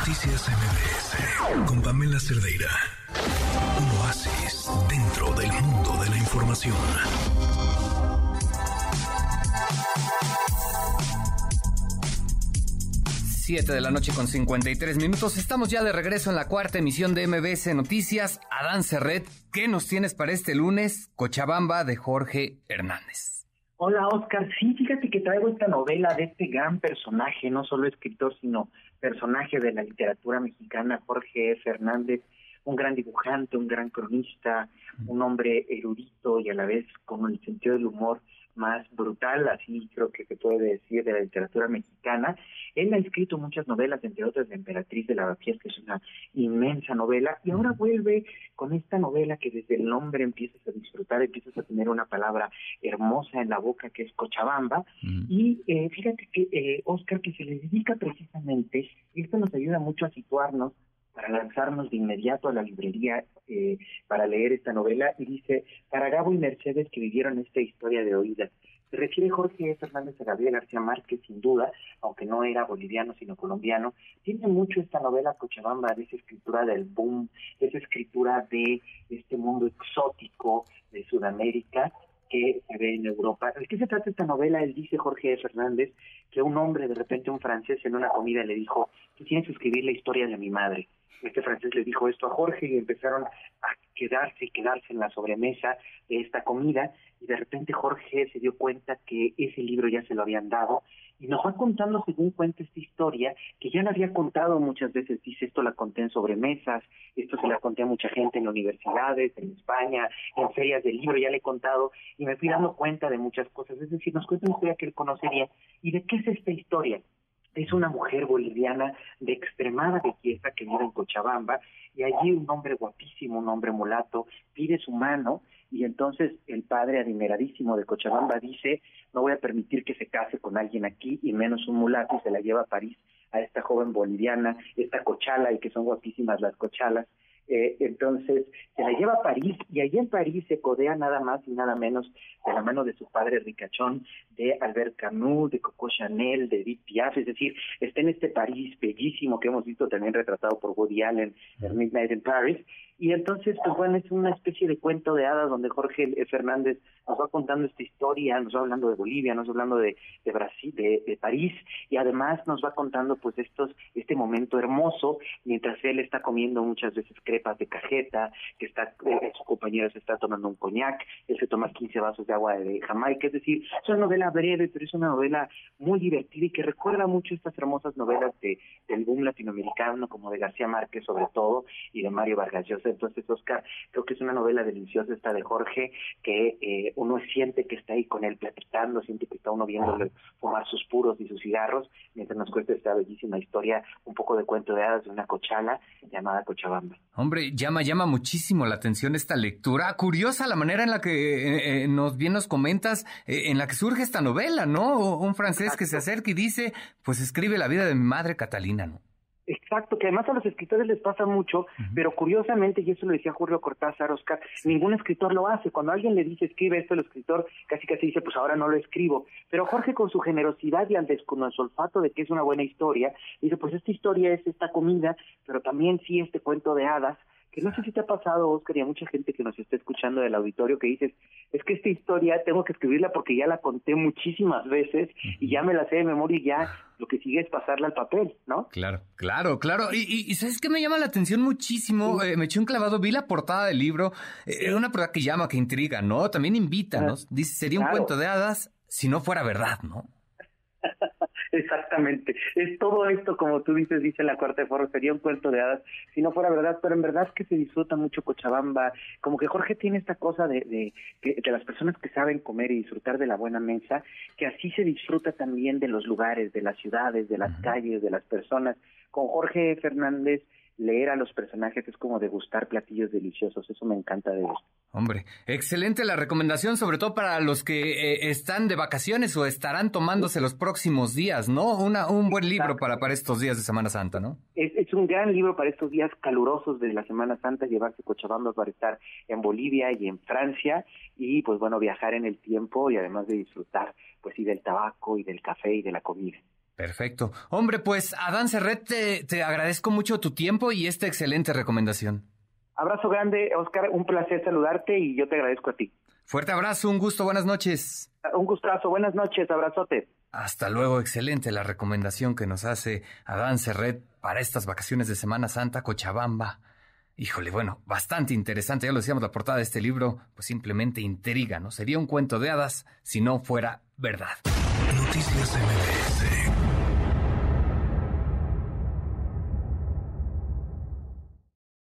Noticias MBS con Pamela Cerdeira. Un oasis dentro del mundo de la información. Siete de la noche con 53 minutos. Estamos ya de regreso en la cuarta emisión de MBS Noticias. Adán Serret, ¿qué nos tienes para este lunes? Cochabamba de Jorge Hernández. Hola Oscar, sí, fíjate que traigo esta novela de este gran personaje, no solo escritor, sino personaje de la literatura mexicana, Jorge Fernández, un gran dibujante, un gran cronista, un hombre erudito y a la vez con el sentido del humor más brutal, así creo que se puede decir, de la literatura mexicana. Él ha escrito muchas novelas, entre otras La Emperatriz de Lavapiés, que es una inmensa novela, y ahora vuelve con esta novela que desde el nombre empiezas a disfrutar, empiezas a tener una palabra hermosa en la boca que es Cochabamba, y eh, fíjate que eh, Oscar, que se le dedica precisamente, y esto nos ayuda mucho a situarnos para lanzarnos de inmediato a la librería eh, para leer esta novela y dice, para Gabo y Mercedes que vivieron esta historia de oídas. Se refiere Jorge Fernández a Gabriel García Márquez, sin duda, aunque no era boliviano sino colombiano. Tiene mucho esta novela Cochabamba, de esa escritura del boom, esa escritura de este mundo exótico de Sudamérica que se ve en Europa. ¿De qué se trata esta novela? Él dice, Jorge Fernández, que un hombre, de repente un francés en una comida le dijo, tú tienes que escribir la historia de mi madre. Este francés le dijo esto a Jorge y empezaron a quedarse y quedarse en la sobremesa de esta comida y de repente Jorge se dio cuenta que ese libro ya se lo habían dado y nos va contando según cuenta esta historia que ya la había contado muchas veces, dice esto la conté en sobremesas, esto se la conté a mucha gente en universidades, en España, en ferias de libro, ya le he contado y me fui dando cuenta de muchas cosas, es decir, nos cuenta una historia que él conocería. Y de qué es esta historia es una mujer boliviana de extremada belleza que vive en Cochabamba y allí un hombre guapísimo, un hombre mulato, pide su mano y entonces el padre adineradísimo de Cochabamba dice no voy a permitir que se case con alguien aquí y menos un mulato y se la lleva a París a esta joven boliviana, esta cochala y que son guapísimas las cochalas eh, entonces se la lleva a París y allí en París se codea nada más y nada menos de la mano de su padre ricachón, de Albert Camus, de Coco Chanel, de Edith Piaf, es decir, está en este París bellísimo que hemos visto también retratado por Woody Allen en Midnight in Paris, y entonces, pues bueno, es una especie de cuento de hadas donde Jorge Fernández nos va contando esta historia, nos va hablando de Bolivia, nos va hablando de, de Brasil, de, París, y además nos va contando pues estos, este momento hermoso, mientras él está comiendo muchas veces crepas de cajeta, que está, eh, su compañero se está tomando un coñac, él se toma 15 vasos de agua de Jamaica, es decir, es una novela breve, pero es una novela muy divertida y que recuerda mucho estas hermosas novelas de, del boom latinoamericano, como de García Márquez sobre todo, y de Mario Vargas Llosa entonces, Oscar, creo que es una novela deliciosa esta de Jorge, que eh, uno siente que está ahí con él platicando, siente que está uno viéndole fumar sus puros y sus cigarros, mientras nos cuenta esta bellísima historia, un poco de cuento de hadas de una cochala llamada Cochabamba. Hombre, llama, llama muchísimo la atención esta lectura. Curiosa la manera en la que eh, eh, nos bien nos comentas, en la que surge esta novela, ¿no? Un francés que se acerca y dice, pues escribe la vida de mi madre Catalina, ¿no? Exacto, que además a los escritores les pasa mucho, pero curiosamente, y eso lo decía Julio Cortázar, Oscar, ningún escritor lo hace. Cuando alguien le dice escribe esto, el escritor casi casi dice, pues ahora no lo escribo. Pero Jorge con su generosidad y al con su olfato de que es una buena historia, dice, pues esta historia es esta comida, pero también sí este cuento de hadas, que no sé si te ha pasado, Oscar, y a mucha gente que nos está escuchando del auditorio que dices, es que esta historia tengo que escribirla porque ya la conté muchísimas veces y ya me la sé de memoria y ya lo que sigue es pasarla al papel, ¿no? Claro, claro, claro. Y, ¿sabes qué me llama la atención muchísimo? Eh, me eché un clavado, vi la portada del libro, eh, una portada que llama, que intriga, ¿no? También invita, ¿no? Dice, sería un cuento de hadas si no fuera verdad, ¿no? Exactamente. Es todo esto, como tú dices, dice la Cuarta de Foro, sería un cuento de hadas si no fuera verdad, pero en verdad es que se disfruta mucho Cochabamba. Como que Jorge tiene esta cosa de, de, de las personas que saben comer y disfrutar de la buena mesa, que así se disfruta también de los lugares, de las ciudades, de las calles, de las personas. Con Jorge Fernández leer a los personajes es como degustar platillos deliciosos, eso me encanta de esto. Hombre, excelente la recomendación, sobre todo para los que eh, están de vacaciones o estarán tomándose los próximos días, ¿no? Una, un buen libro para, para estos días de Semana Santa, ¿no? Es, es, un gran libro para estos días calurosos de la Semana Santa, llevarse Cochabamba para estar en Bolivia y en Francia y pues bueno, viajar en el tiempo y además de disfrutar pues sí del tabaco y del café y de la comida. Perfecto. Hombre, pues Adán Serret, te, te agradezco mucho tu tiempo y esta excelente recomendación. Abrazo grande, Oscar, un placer saludarte y yo te agradezco a ti. Fuerte abrazo, un gusto, buenas noches. Un gustazo, buenas noches, abrazote. Hasta luego, excelente la recomendación que nos hace Adán Serret para estas vacaciones de Semana Santa, Cochabamba. Híjole, bueno, bastante interesante, ya lo decíamos, la portada de este libro, pues simplemente intriga, ¿no? Sería un cuento de hadas si no fuera verdad. Noticias MBS